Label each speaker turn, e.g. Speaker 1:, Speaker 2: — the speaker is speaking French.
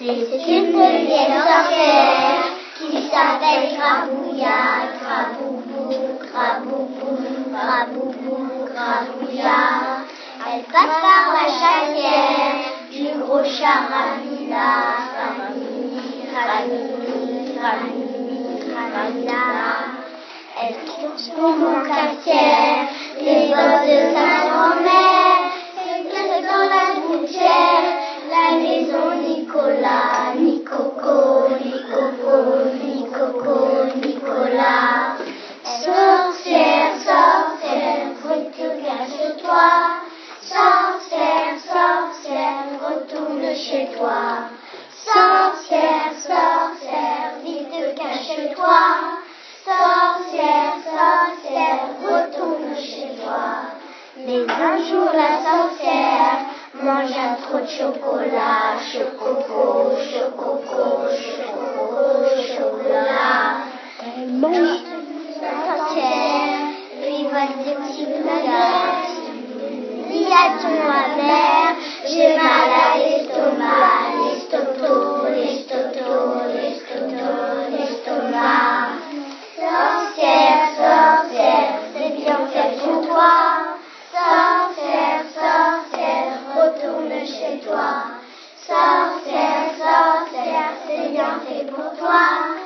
Speaker 1: C'est une vieille sorcière qui s'appelle Grabouilla, Graboubou, Graboubou, Graboubou, Grabouilla. Elle passe par la chatière du gros charamina, Ramini, Ramini, Ramini. Elle transforme en cafetière les bottes de sa grand-mère, casse dans la gouttière Sorcière, sorcière, retourne chez toi. Sorcière, sorcière, vite cache-toi. Sorcière, sorcière, retourne chez toi. Mais un jour la sorcière mange un trop de chocolat, chococo, chococo, chococo, chocolat. J'ai mal à l'estomac, l'estoto, l'estoto, l'estoto, l'estomac. Sorcière, sorcière, c'est bien fait pour toi. Sorcière, sorcière, retourne chez toi. Sorcière, sorcière, c'est bien fait pour toi.